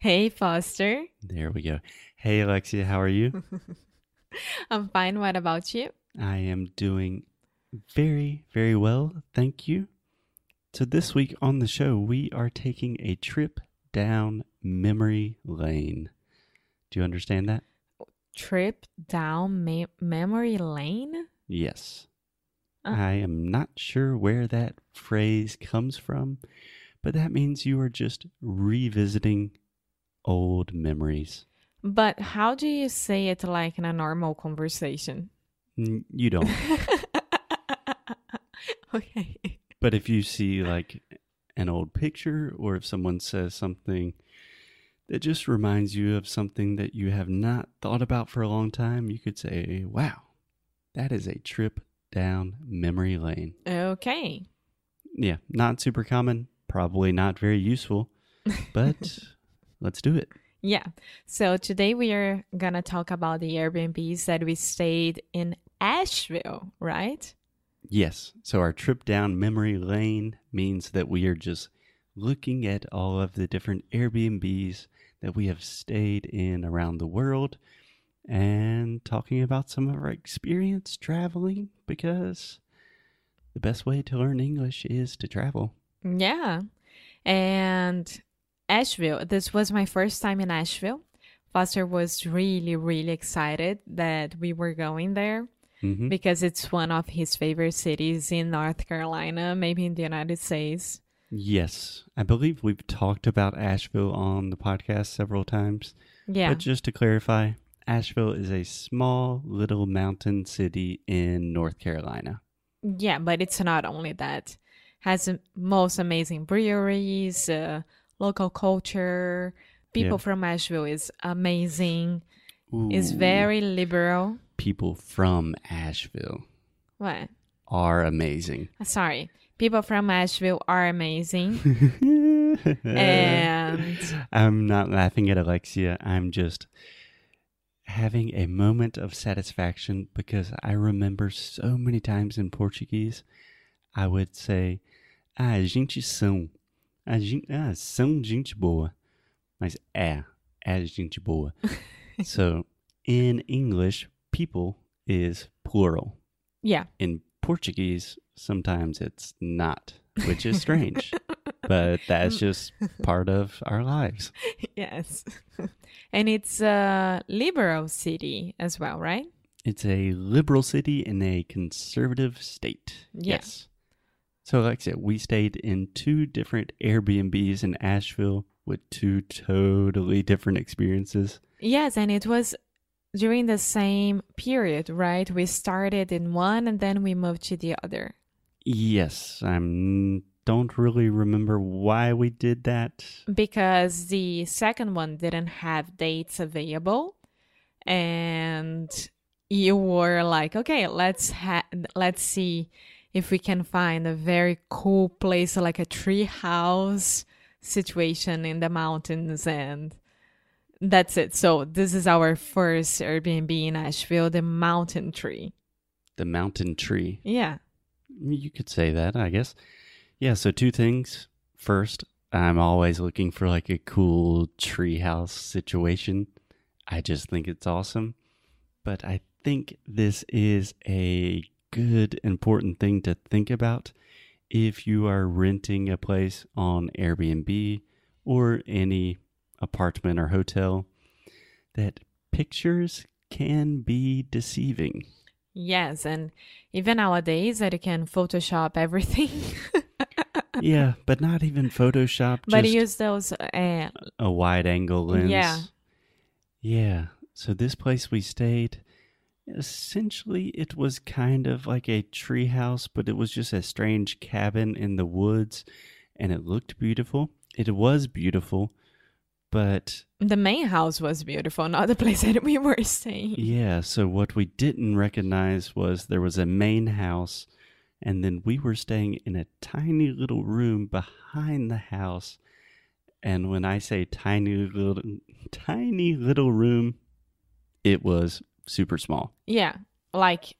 Hey, Foster. There we go. Hey, Alexia, how are you? I'm fine. What about you? I am doing very, very well. Thank you. So, this week on the show, we are taking a trip down memory lane. Do you understand that? Trip down me- memory lane? Yes. Oh. I am not sure where that phrase comes from, but that means you are just revisiting old memories. But how do you say it like in a normal conversation? N- You don't. okay. But if you see like an old picture or if someone says something that just reminds you of something that you have not thought about for a long time, you could say, wow, that is a trip down memory lane. Okay. Yeah, not super common, probably not very useful, but let's do it. Yeah. So today we are going to talk about the Airbnbs that we stayed in Asheville, right? Yes, so our trip down memory lane means that we are just looking at all of the different Airbnbs that we have stayed in around the world and talking about some of our experience traveling because the best way to learn English is to travel. Yeah. And Asheville, this was my first time in Asheville. Foster was really, really excited that we were going there hmm because it's one of his favorite cities in North Carolina, maybe in the United States. Yes, I believe we've talked about Asheville on the podcast several times. Yeah. But just to clarify, Asheville is a small little mountain city in North Carolina. Yeah, but it's not only that. Has most amazing breweries, uh, local culture. People Yeah. from Asheville is amazing. Is Ooh. very liberal. people from Asheville What? are amazing. Uh, Sorry. People from Asheville are amazing. and I'm not laughing at Alexia. I'm just having a moment of satisfaction because I remember so many times in Portuguese, I would say, ah, a gente são. A gente, ah, são gente boa. Mas é, é gente boa. so in English, people is plural. yeah. in Portuguese, sometimes it's not, which is strange. but that's just part of our lives. yes. and it's a liberal city as well, right? It's a liberal city in a conservative state. Yeah. Yes. So, like I said, we stayed in two different Airbnbs in Asheville with two totally different experiences. Yes, and it was during the same period, right? We started in one and then we moved to the other. Yes, I don't really remember why we did that. because the second one didn't have dates available and you were like okay let's ha- let's see if we can find a very cool place like a tree house situation in the mountains and that's it so this is our first airbnb in asheville the mountain tree The mountain tree. yeah You could say that, I guess. Yeah, so two things. First, I'm always looking for like a cool treehouse situation. I just think it's awesome. But I think this is a good, important thing to think about if you are renting a place on Airbnb or any apartment or hotel, that pictures can be deceiving. yes and even nowadays that you can photoshop everything yeah, but not even Photoshop. but just use those uh, a wide angle lens. Yeah. Yeah. So this place we stayed, essentially it was kind of like a treehouse, but it was just a strange cabin in the woods and it looked beautiful. It was beautiful, but The main house was beautiful, not the place that we were staying. yeah, so what we didn't recognize was there was a main house and then we were staying in a tiny little room behind the house. And when I say tiny little tiny little room, it was super small. Yeah, like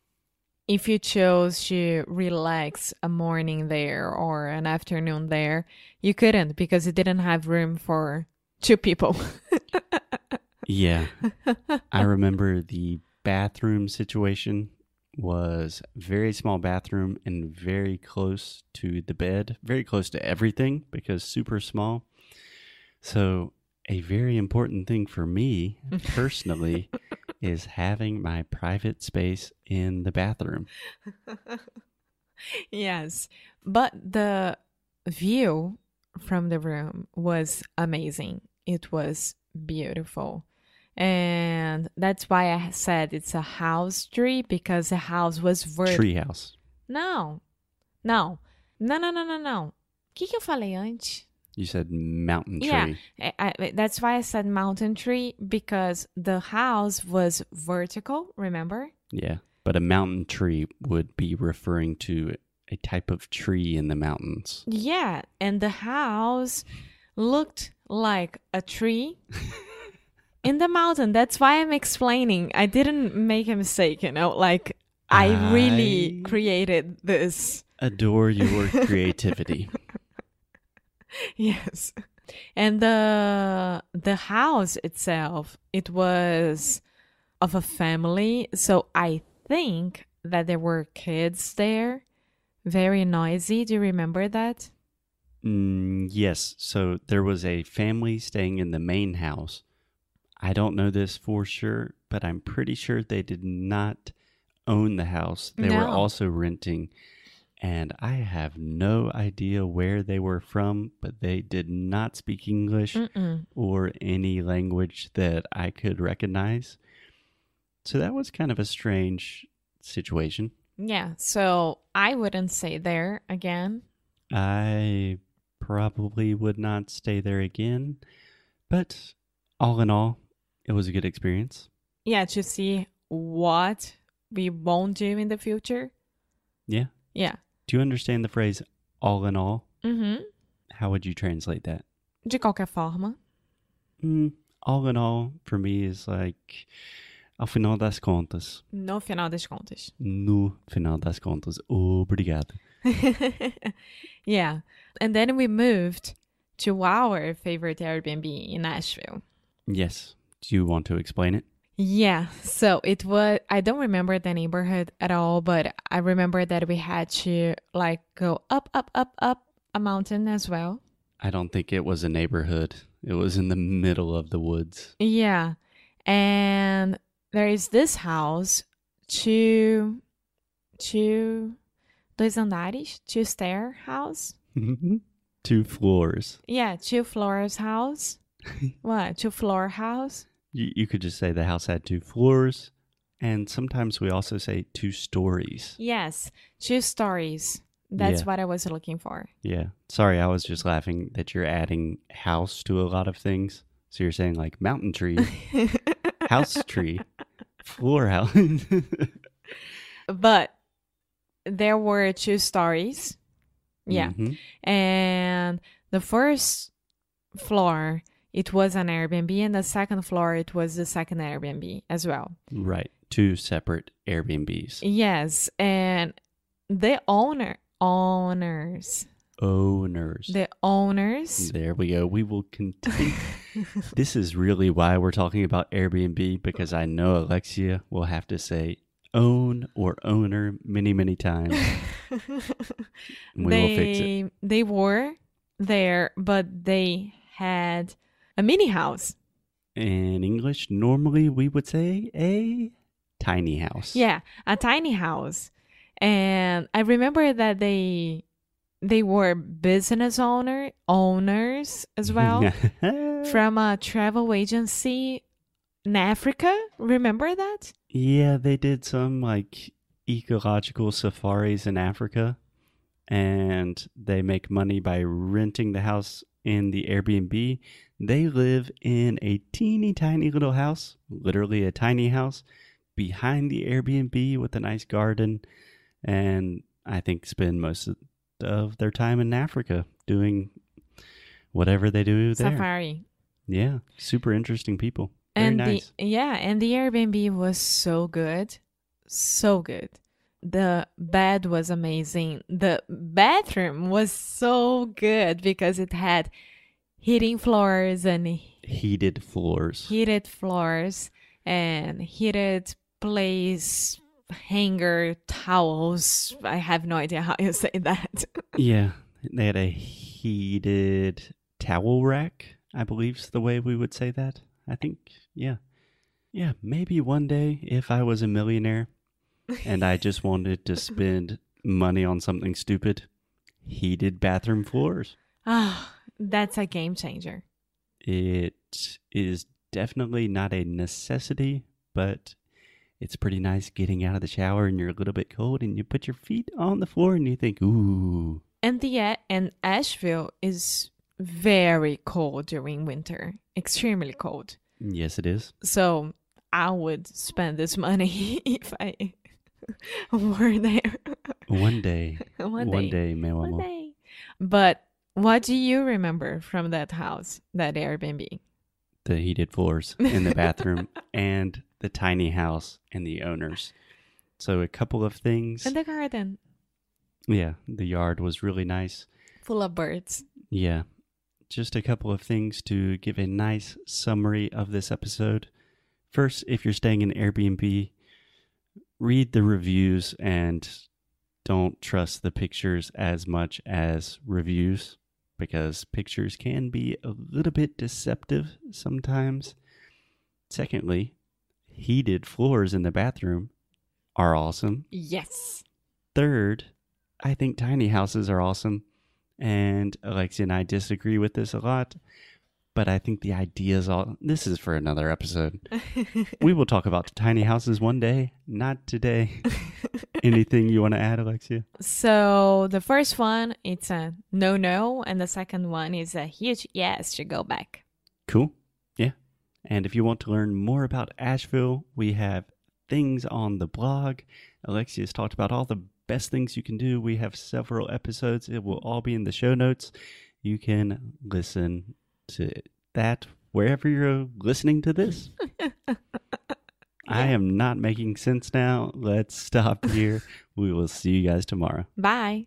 if you chose to relax a morning there or an afternoon there, you couldn't because it didn't have room for two people. Yeah. I remember the bathroom situation was very small bathroom and very close to the bed, very close to everything because super small. So, a very important thing for me personally is having my private space in the bathroom. yes. But the view from the room was amazing. It was beautiful. And that's why I said it's a house tree because the house was vertical. Treehouse. Não. Não. Não, não, não, não, não. O que, que eu falei antes? You said mountain tree. Yeah. I, I, that's why I said mountain tree because the house was vertical, remember? Yeah. But a mountain tree would be referring to a type of tree in the mountains. Yeah. And the house looked like a tree in the mountain. That's why I'm explaining. I didn't make a mistake, you know, like I really created this. Adore your creativity. yes. And the the house itself, it was of a family, so I think that there were kids there. Very noisy. Do you remember that? Mm, yes. So there was a family staying in the main house. I don't know this for sure, but I'm pretty sure they did not own the house. They were also renting. And I have no idea where they were from, but they did not speak English Mm-mm. or any language that I could recognize. So that was kind of a strange situation. Yeah, so I wouldn't stay there again. I probably would not stay there again, but all in all, it was a good experience. Yeah, to see what we won't do in the future. Yeah. Yeah. Do you understand the phrase all in all? Uhum. How would you translate that? De qualquer forma. Mm, all in all, for me, is like, ao final das contas. No final das contas. No final das contas. Obrigado. yeah. And then we moved to our favorite Airbnb in Asheville. Yes. Do you want to explain it? Yeah. So it was, I don't remember the neighborhood at all, but I remember that we had to like go up, up, up, up a mountain as well. I don't think it was a neighborhood. It was in the middle of the woods. Yeah. And there is this house, two, two, dois andares, two stair house. Mm-hmm. Two floors. Yeah, two floors house. what? Two floor house? You, you could just say the house had two floors, and sometimes we also say two stories. Yes, two stories. That's Yeah. what I was looking for. Yeah. Sorry, I was just laughing that you're adding house to a lot of things. So you're saying like mountain tree, house tree, floor house. but there were two stories. Yeah. Mhm. And the first floor, it was an Airbnb, and the second floor, it was the second Airbnb as well. Right. Two separate Airbnbs. Yes. And the owner, owners, Owners. the owners, There we go. We will continue. this is really why we're talking about Airbnb because I know Alexia will have to say own or owner many, many times. We will fix it. they, they were there, but they had a mini house. In English, normally we would say a tiny house. Yeah, a tiny house. And I remember that they they were business owner owners as well from a travel agency in Africa. Remember that? yeah, they did some like ecological safaris in Africa and they make money by renting the house in the Airbnb. They live in a teeny tiny little house, literally a tiny house, behind the Airbnb with a nice garden. And I think spend most of, their time in Africa doing whatever they do there. Safari. Yeah, super interesting people. Very and nice. the yeah, and the Airbnb was so good. So good. The bed was amazing. The bathroom was so good because it had heating floors and Heated floors. heated floors and heated place hanger towels. I have no idea how you say that. yeah. They had a heated towel rack, I believe's the way we would say that. I think, yeah. Yeah, maybe one day if I was a millionaire and I just wanted to spend money on something stupid, heated bathroom floors. Ah, that's a game changer. It is definitely not a necessity, but it's pretty nice getting out of the shower and you're a little bit cold and you put your feet on the floor and you think, ooh. And the and Asheville is very cold during winter, extremely cold. Yes, it is. So I would spend this money if I were there One day. one, One day. day, meu One day. But what do you remember from that house, that Airbnb? The heated floors in the bathroom and the tiny house and the owners. So a couple of things. And the garden, yeah, the yard was really nice. full of birds. Yeah. Just a couple of things to give a nice summary of this episode. First, if you're staying in Airbnb, read the reviews and don't trust the pictures as much as reviews because pictures can be a little bit deceptive sometimes. Secondly, heated floors in the bathroom are awesome. Yes. Third, I think tiny houses are awesome. And Alexia and I disagree with this a lot. But I think the idea is all. This is for another episode. we will talk about tiny houses one day, not today. Anything you want to add, Alexia? so the first one, it's a no no, and the second one is a huge yes to go back. Cool. Yeah. And if you want to learn more about Asheville, we have things on the blog. Alexia's talked about all the best things you can do. We have several episodes. It will all be in the show notes. You can listen to that wherever you're listening to this. I am not making sense now. Let's stop here. we will see you guys tomorrow. Bye.